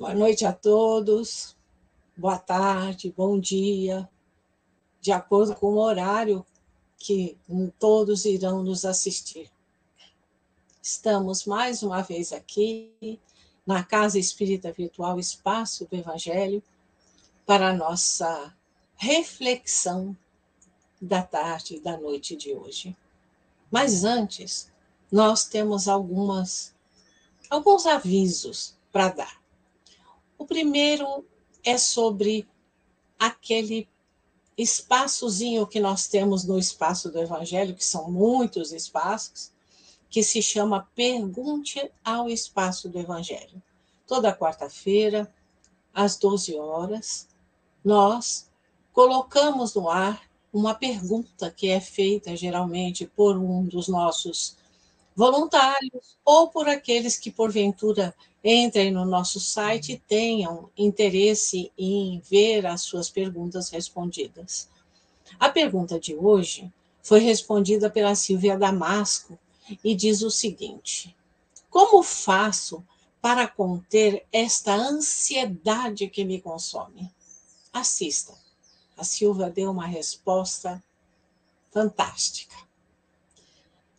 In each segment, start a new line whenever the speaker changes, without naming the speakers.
Boa noite a todos, boa tarde, bom dia, de acordo com o horário que todos irão nos assistir. Estamos mais uma vez aqui na Casa Espírita Virtual Espaço do Evangelho para a nossa reflexão da tarde e da noite de hoje. Mas antes, nós temos algumas alguns avisos para dar. O primeiro é sobre aquele espaçozinho que nós temos no espaço do Evangelho, que são muitos espaços, que se chama Pergunte ao Espaço do Evangelho. Toda quarta-feira, às 12 horas, nós colocamos no ar uma pergunta que é feita geralmente por um dos nossos voluntários ou por aqueles que, porventura, entrem no nosso site e tenham interesse em ver as suas perguntas respondidas. A pergunta de hoje foi respondida pela Silvia Damasco e diz o seguinte: Como faço para conter esta ansiedade que me consome? Assista. A Silvia deu uma resposta fantástica.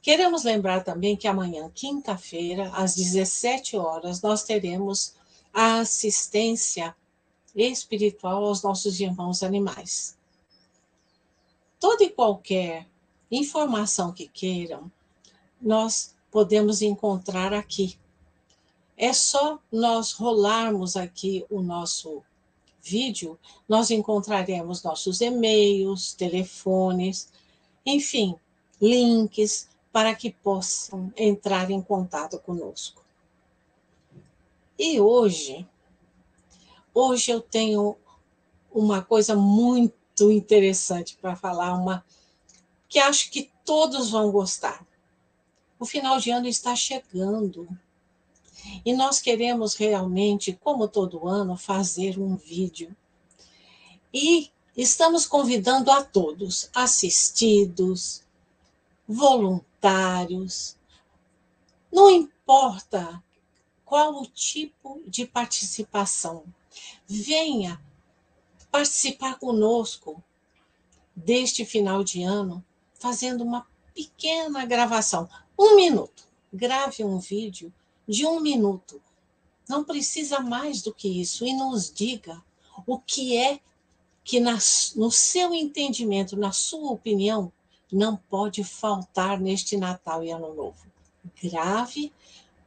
Queremos lembrar também que amanhã, quinta-feira, às 17 horas, nós teremos a assistência espiritual aos nossos irmãos animais. Toda e qualquer informação que queiram, nós podemos encontrar aqui. É só nós rolarmos aqui o nosso vídeo, nós encontraremos nossos e-mails, telefones, enfim, links para que possam entrar em contato conosco. E hoje, hoje eu tenho uma coisa muito interessante para falar, uma que acho que todos vão gostar. O final de ano está chegando. E nós queremos realmente, como todo ano, fazer um vídeo. E estamos convidando a todos, assistidos, voluntários, não importa qual o tipo de participação, venha participar conosco deste final de ano, fazendo uma pequena gravação, um minuto. Grave um vídeo de um minuto. Não precisa mais do que isso. E nos diga o que é que, no seu entendimento, na sua opinião, não pode faltar neste Natal e Ano Novo. Grave,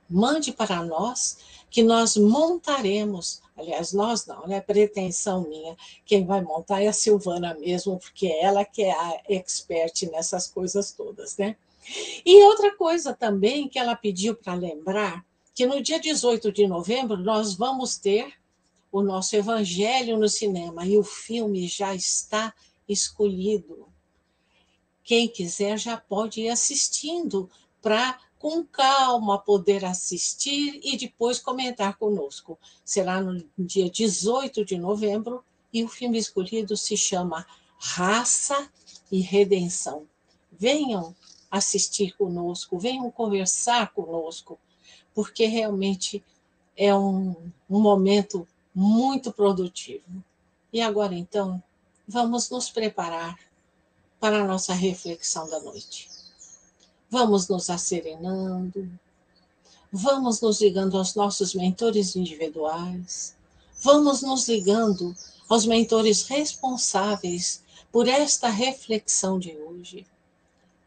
mande para nós, que nós montaremos. Aliás, nós não, é pretensão minha. Quem vai montar é a Silvana mesmo, porque ela que é a expert nessas coisas todas, né? E outra coisa também que ela pediu para lembrar, que no dia 18 de novembro nós vamos ter o nosso Evangelho no cinema e o filme já está escolhido. Quem quiser já pode ir assistindo para com calma poder assistir e depois comentar conosco. Será no dia 18 de novembro e o filme escolhido se chama Raça e Redenção. Venham assistir conosco, venham conversar conosco, porque realmente é um, um momento muito produtivo. E agora então, vamos nos preparar para a nossa reflexão da noite. Vamos nos acerenando, vamos nos ligando aos nossos mentores individuais, vamos nos ligando aos mentores responsáveis por esta reflexão de hoje,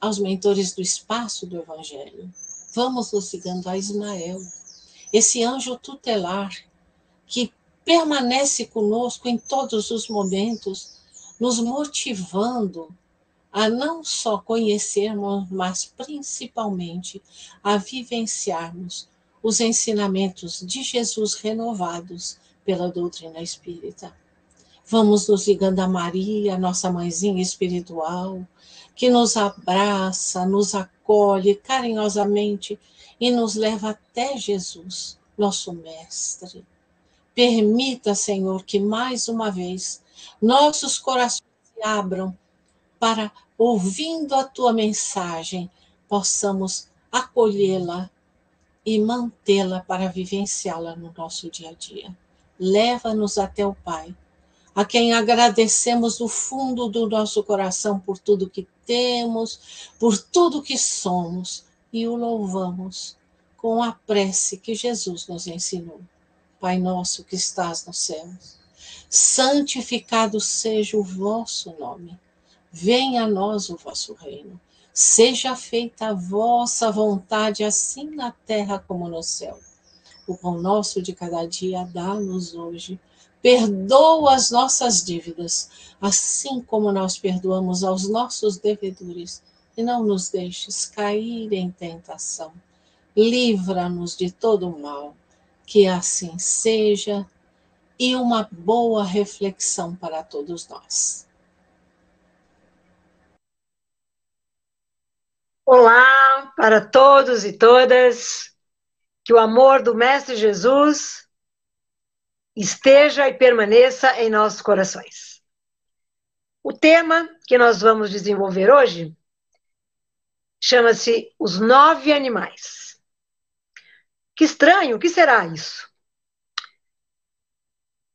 aos mentores do espaço do Evangelho. Vamos nos ligando a Ismael, esse anjo tutelar que permanece conosco em todos os momentos, nos motivando a não só conhecermos, mas principalmente a vivenciarmos os ensinamentos de Jesus renovados pela doutrina espírita. Vamos nos ligando a Maria, nossa mãezinha espiritual, que nos abraça, nos acolhe carinhosamente e nos leva até Jesus, nosso Mestre. Permita, Senhor, que mais uma vez nossos corações se abram para, ouvindo a tua mensagem, possamos acolhê-la e mantê-la para vivenciá-la no nosso dia a dia. leva-nos até o Pai, a quem agradecemos do fundo do nosso coração por tudo que temos, por tudo que somos, e o louvamos com a prece que Jesus nos ensinou. Pai nosso que estás nos céus, santificado seja o vosso nome. Venha a nós o vosso reino. Seja feita a vossa vontade, assim na terra como no céu. O pão nosso de cada dia dá-nos hoje. Perdoa as nossas dívidas, assim como nós perdoamos aos nossos devedores. E não nos deixes cair em tentação. Livra-nos de todo mal que assim seja, e uma boa reflexão para todos nós.
Olá para todos e todas, que o amor do Mestre Jesus esteja e permaneça em nossos corações. O tema que nós vamos desenvolver hoje chama-se Os Nove Animais. Que estranho, o que será isso?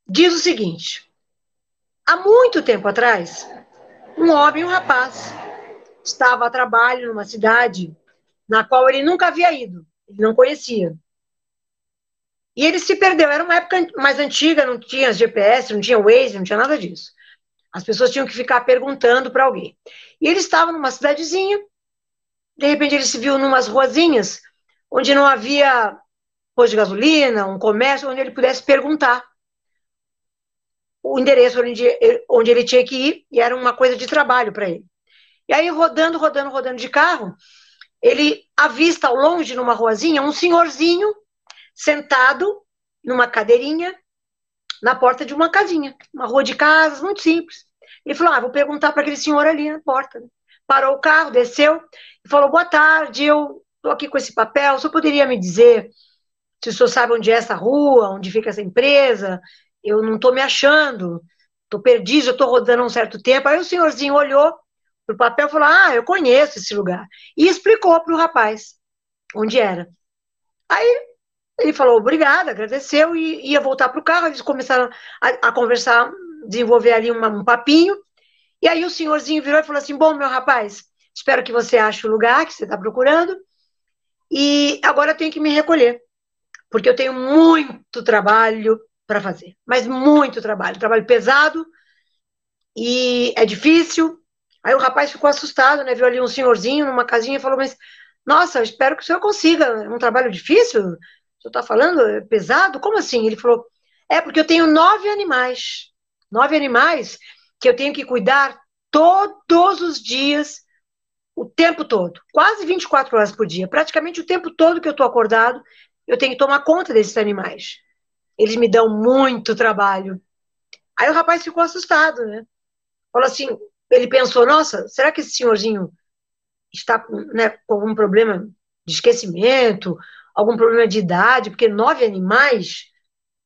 Diz o seguinte: há muito tempo atrás, um homem e um rapaz estava a trabalho numa cidade na qual ele nunca havia ido, ele não conhecia. E ele se perdeu. Era uma época mais antiga, não tinha GPS, não tinha Waze, não tinha nada disso. As pessoas tinham que ficar perguntando para alguém. E ele estava numa cidadezinha, de repente ele se viu numas ruazinhas onde não havia posto de gasolina, um comércio, onde ele pudesse perguntar o endereço onde, onde ele tinha que ir, e era uma coisa de trabalho para ele. E aí, rodando, rodando, rodando de carro, ele avista ao longe, numa ruazinha, um senhorzinho sentado numa cadeirinha na porta de uma casinha, uma rua de casas, muito simples. Ele falou: Ah, vou perguntar para aquele senhor ali na porta. Parou o carro, desceu e falou: Boa tarde, eu estou aqui com esse papel, o senhor poderia me dizer se o senhor sabe onde é essa rua, onde fica essa empresa, eu não estou me achando, estou perdido, eu estou rodando um certo tempo. Aí o senhorzinho olhou para o papel falou: Ah, eu conheço esse lugar. E explicou para o rapaz onde era. Aí ele falou obrigado, agradeceu e ia voltar para o carro. Eles começaram a, a conversar, desenvolver ali uma, um papinho. E aí o senhorzinho virou e falou assim: Bom, meu rapaz, espero que você ache o lugar que você está procurando. E agora eu tenho que me recolher porque eu tenho muito trabalho para fazer, mas muito trabalho, trabalho pesado e é difícil. Aí o rapaz ficou assustado, né? Viu ali um senhorzinho numa casinha e falou: Mas, nossa, espero que o senhor consiga. É um trabalho difícil? O senhor está falando? É pesado? Como assim? Ele falou: É porque eu tenho nove animais. Nove animais que eu tenho que cuidar todos os dias, o tempo todo. Quase 24 horas por dia. Praticamente o tempo todo que eu estou acordado, eu tenho que tomar conta desses animais. Eles me dão muito trabalho. Aí o rapaz ficou assustado, né? Falou assim, ele pensou, nossa, será que esse senhorzinho está com, né, com algum problema de esquecimento, algum problema de idade, porque nove animais,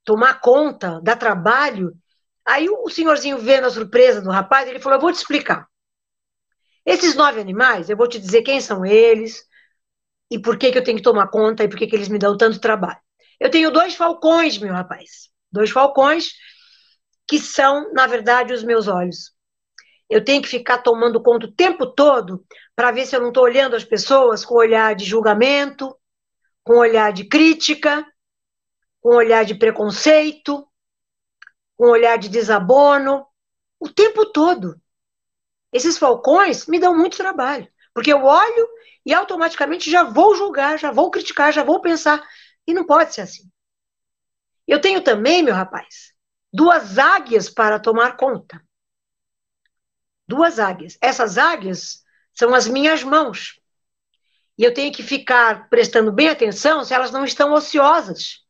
tomar conta, dá trabalho. Aí o senhorzinho vendo a surpresa do rapaz, ele falou, eu vou te explicar. Esses nove animais, eu vou te dizer quem são eles, e por que, que eu tenho que tomar conta e por que, que eles me dão tanto trabalho. Eu tenho dois falcões, meu rapaz. Dois falcões que são, na verdade, os meus olhos. Eu tenho que ficar tomando conta o tempo todo para ver se eu não estou olhando as pessoas com olhar de julgamento, com olhar de crítica, com olhar de preconceito, com olhar de desabono, o tempo todo. Esses falcões me dão muito trabalho, porque eu olho e automaticamente já vou julgar, já vou criticar, já vou pensar. E não pode ser assim. Eu tenho também, meu rapaz, duas águias para tomar conta. Duas águias. Essas águias são as minhas mãos. E eu tenho que ficar prestando bem atenção se elas não estão ociosas.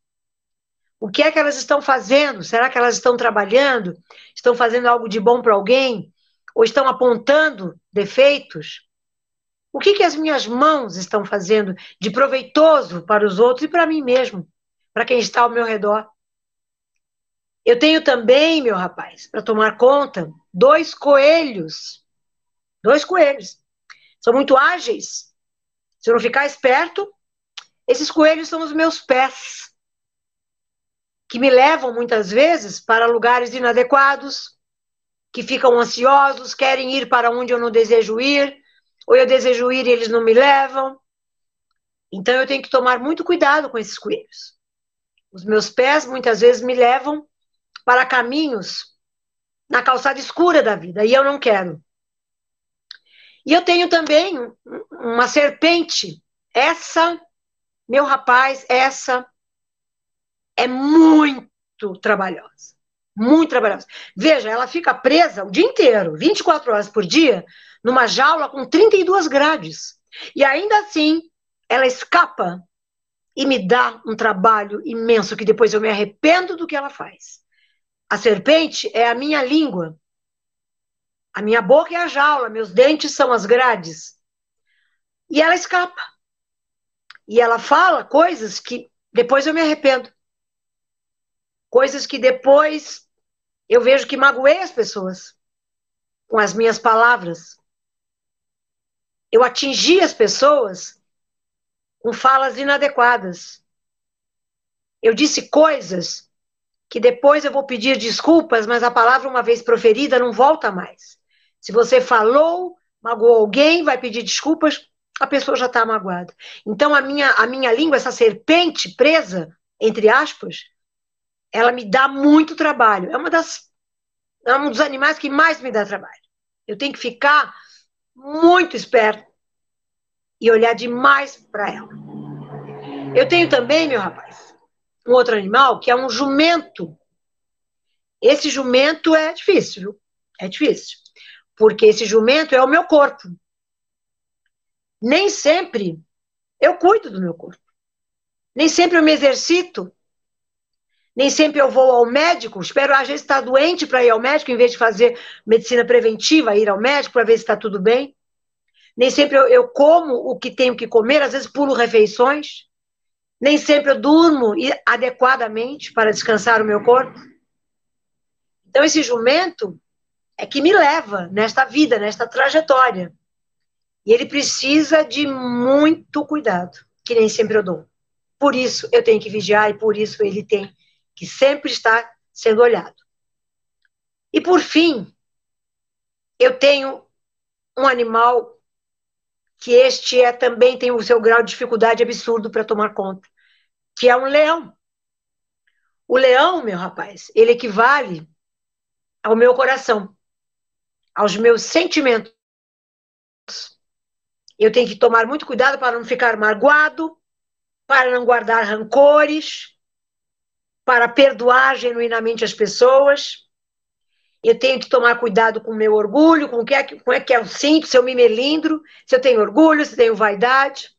O que é que elas estão fazendo? Será que elas estão trabalhando? Estão fazendo algo de bom para alguém? Ou estão apontando defeitos? O que, que as minhas mãos estão fazendo de proveitoso para os outros e para mim mesmo, para quem está ao meu redor? Eu tenho também, meu rapaz, para tomar conta, dois coelhos. Dois coelhos. São muito ágeis. Se eu não ficar esperto, esses coelhos são os meus pés. que me levam muitas vezes para lugares inadequados, que ficam ansiosos, querem ir para onde eu não desejo ir, ou eu desejo ir e eles não me levam. Então eu tenho que tomar muito cuidado com esses coelhos. Os meus pés muitas vezes me levam para caminhos na calçada escura da vida, e eu não quero. E eu tenho também uma serpente. Essa, meu rapaz, essa é muito trabalhosa. Muito trabalhosa. Veja, ela fica presa o dia inteiro, 24 horas por dia, numa jaula com 32 grades. E ainda assim, ela escapa e me dá um trabalho imenso que depois eu me arrependo do que ela faz. A serpente é a minha língua. A minha boca é a jaula, meus dentes são as grades. E ela escapa. E ela fala coisas que depois eu me arrependo. Coisas que depois eu vejo que magoei as pessoas com as minhas palavras. Eu atingi as pessoas com falas inadequadas. Eu disse coisas que depois eu vou pedir desculpas, mas a palavra, uma vez proferida, não volta mais. Se você falou, magoou alguém, vai pedir desculpas, a pessoa já está magoada. Então, a minha, a minha língua, essa serpente presa, entre aspas, ela me dá muito trabalho. É uma das é um dos animais que mais me dá trabalho. Eu tenho que ficar muito esperto e olhar demais para ela. Eu tenho também, meu rapaz, um outro animal que é um jumento. Esse jumento é difícil, viu? É difícil. Porque esse jumento é o meu corpo. Nem sempre eu cuido do meu corpo. Nem sempre eu me exercito. Nem sempre eu vou ao médico. Espero, às vezes, estar doente para ir ao médico, em vez de fazer medicina preventiva, ir ao médico para ver se está tudo bem. Nem sempre eu, eu como o que tenho que comer, às vezes pulo refeições. Nem sempre eu durmo adequadamente para descansar o meu corpo. Então, esse jumento é que me leva nesta vida, nesta trajetória. E ele precisa de muito cuidado, que nem sempre eu dou. Por isso eu tenho que vigiar e por isso ele tem que sempre estar sendo olhado. E por fim, eu tenho um animal que este é também tem o seu grau de dificuldade absurdo para tomar conta, que é um leão. O leão, meu rapaz, ele equivale ao meu coração, aos meus sentimentos. Eu tenho que tomar muito cuidado para não ficar magoado, para não guardar rancores, para perdoar genuinamente as pessoas eu tenho que tomar cuidado com o meu orgulho, com o que é que, com é que eu sinto, se eu me melindro, se eu tenho orgulho, se eu tenho vaidade.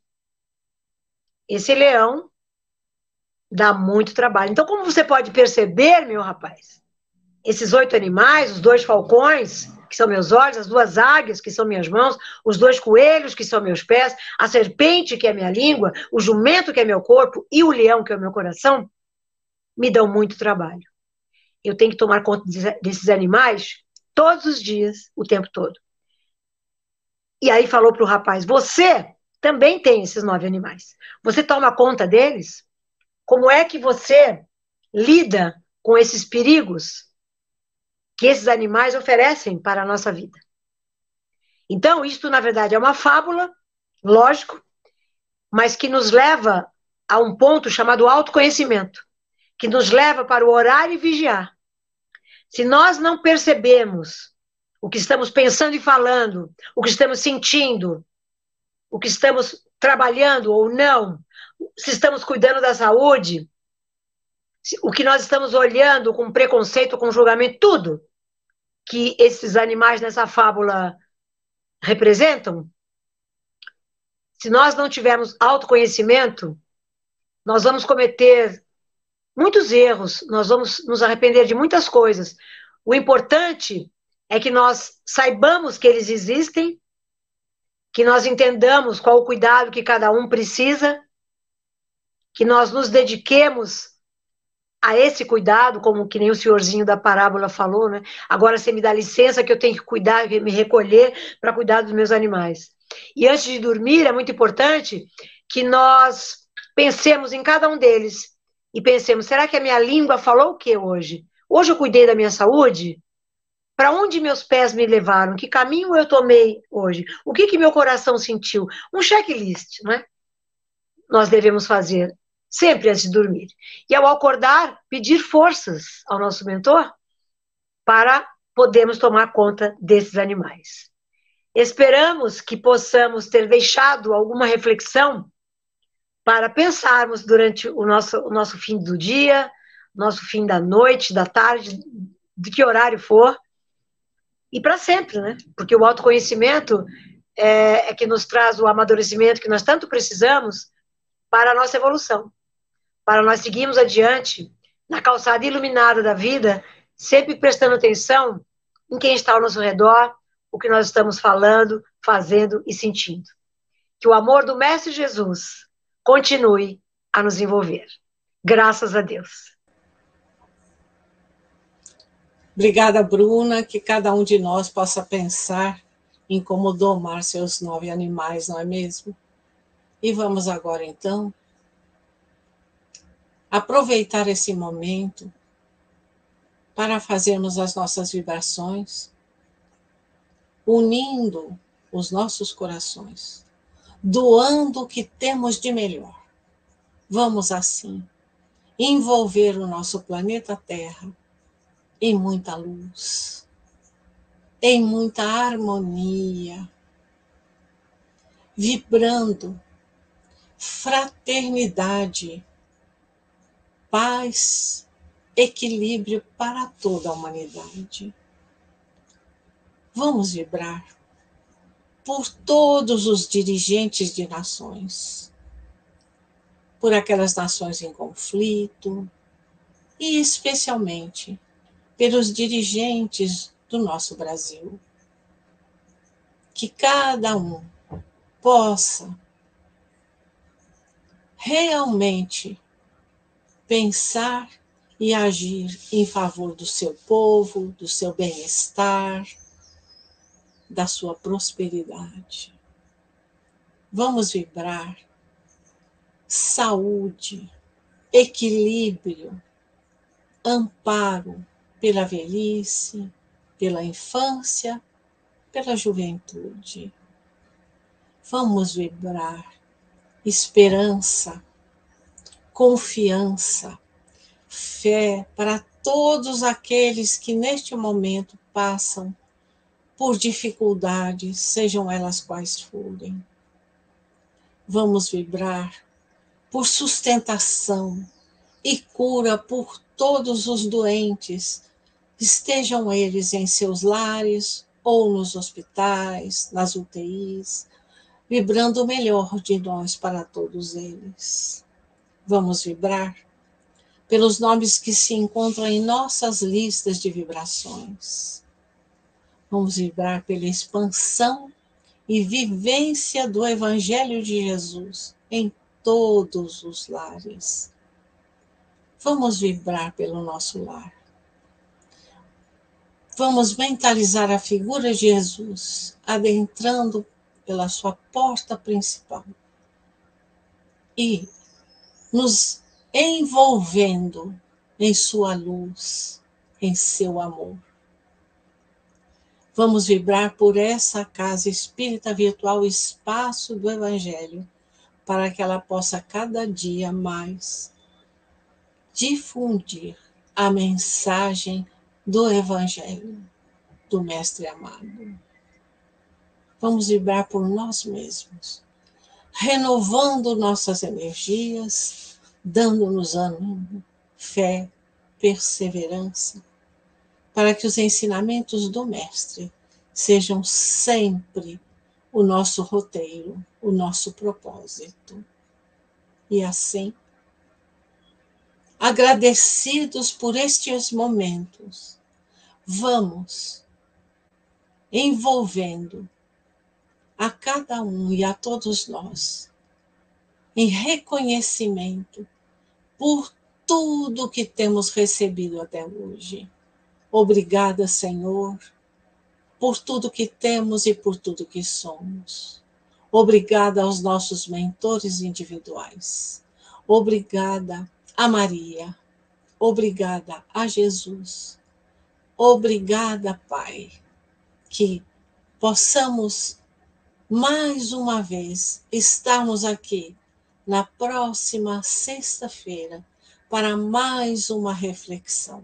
Esse leão dá muito trabalho. Então, como você pode perceber, meu rapaz, esses oito animais, os dois falcões, que são meus olhos, as duas águias, que são minhas mãos, os dois coelhos, que são meus pés, a serpente, que é minha língua, o jumento, que é meu corpo, e o leão, que é o meu coração, me dão muito trabalho eu tenho que tomar conta desses animais todos os dias, o tempo todo. E aí falou para o rapaz: Você também tem esses nove animais. Você toma conta deles? Como é que você lida com esses perigos que esses animais oferecem para a nossa vida? Então, isto, na verdade, é uma fábula, lógico, mas que nos leva a um ponto chamado autoconhecimento, que nos leva para o orar e vigiar, se nós não percebemos o que estamos pensando e falando, o que estamos sentindo, o que estamos trabalhando ou não, se estamos cuidando da saúde, o que nós estamos olhando com preconceito, com julgamento, tudo que esses animais nessa fábula representam, se nós não tivermos autoconhecimento, nós vamos cometer muitos erros, nós vamos nos arrepender de muitas coisas. O importante é que nós saibamos que eles existem, que nós entendamos qual o cuidado que cada um precisa, que nós nos dediquemos a esse cuidado, como que nem o senhorzinho da parábola falou, né? Agora você me dá licença que eu tenho que cuidar, me recolher para cuidar dos meus animais. E antes de dormir, é muito importante que nós pensemos em cada um deles e pensemos: será que a minha língua falou o que hoje? Hoje eu cuidei da minha saúde? Para onde meus pés me levaram? Que caminho eu tomei hoje? O que, que meu coração sentiu? Um checklist, não é? Nós devemos fazer sempre antes de dormir. E ao acordar, pedir forças ao nosso mentor para podermos tomar conta desses animais. Esperamos que possamos ter deixado alguma reflexão para pensarmos durante o nosso, o nosso fim do dia, nosso fim da noite, da tarde, de que horário for, e para sempre, né? Porque o autoconhecimento é, é que nos traz o amadurecimento que nós tanto precisamos para a nossa evolução, para nós seguirmos adiante na calçada iluminada da vida, sempre prestando atenção em quem está ao nosso redor, o que nós estamos falando, fazendo e sentindo. Que o amor do Mestre Jesus continue a nos envolver. Graças a Deus.
Obrigada, Bruna, que cada um de nós possa pensar em como domar seus nove animais, não é mesmo? E vamos agora, então, aproveitar esse momento para fazermos as nossas vibrações, unindo os nossos corações, doando o que temos de melhor. Vamos assim envolver o nosso planeta Terra em muita luz, em muita harmonia, vibrando fraternidade, paz, equilíbrio para toda a humanidade. Vamos vibrar por todos os dirigentes de nações, por aquelas nações em conflito e especialmente pelos dirigentes do nosso Brasil. Que cada um possa realmente pensar e agir em favor do seu povo, do seu bem-estar, da sua prosperidade. Vamos vibrar saúde, equilíbrio, amparo, pela velhice, pela infância, pela juventude. Vamos vibrar esperança, confiança, fé para todos aqueles que neste momento passam por dificuldades, sejam elas quais forem. Vamos vibrar por sustentação e cura por todos os doentes estejam eles em seus lares ou nos hospitais, nas UTIs, vibrando o melhor de nós para todos eles. Vamos vibrar pelos nomes que se encontram em nossas listas de vibrações. Vamos vibrar pela expansão e vivência do Evangelho de Jesus em todos os lares. Vamos vibrar pelo nosso lar Vamos mentalizar a figura de Jesus adentrando pela sua porta principal e nos envolvendo em sua luz, em seu amor. Vamos vibrar por essa casa espírita virtual, espaço do Evangelho, para que ela possa cada dia mais difundir a mensagem do Evangelho do Mestre amado. Vamos vibrar por nós mesmos, renovando nossas energias, dando-nos ânimo, fé, perseverança, para que os ensinamentos do Mestre sejam sempre o nosso roteiro, o nosso propósito. E assim, agradecidos por estes momentos, vamos envolvendo a cada um e a todos nós em reconhecimento por tudo que temos recebido até hoje. Obrigada, Senhor, por tudo que temos e por tudo que somos. Obrigada aos nossos mentores individuais. Obrigada a Maria. Obrigada a Jesus. Obrigada, Pai, que possamos mais uma vez estarmos aqui na próxima sexta-feira para mais uma reflexão.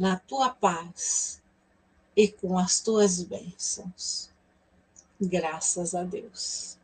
Na tua paz e com as tuas bênçãos. Graças a Deus.